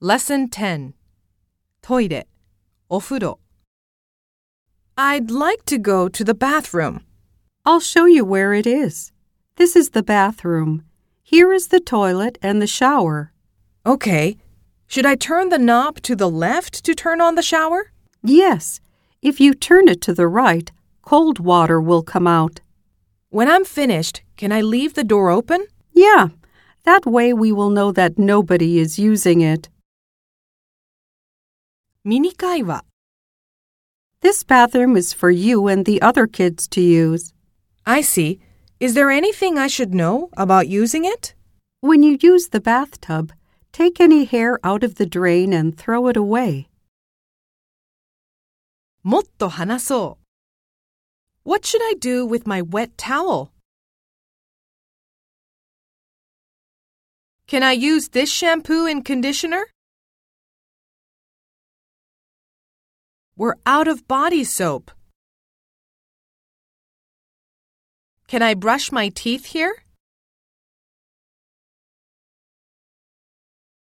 Lesson 10 Toilet, Ofuro. I'd like to go to the bathroom. I'll show you where it is. This is the bathroom. Here is the toilet and the shower. Okay. Should I turn the knob to the left to turn on the shower? Yes. If you turn it to the right, cold water will come out. When I'm finished, can I leave the door open? Yeah. That way we will know that nobody is using it. ミニ会話 This bathroom is for you and the other kids to use. I see. Is there anything I should know about using it? When you use the bathtub, take any hair out of the drain and throw it away. もっと話そう。What should I do with my wet towel? Can I use this shampoo and conditioner? We're out of body soap. Can I brush my teeth here?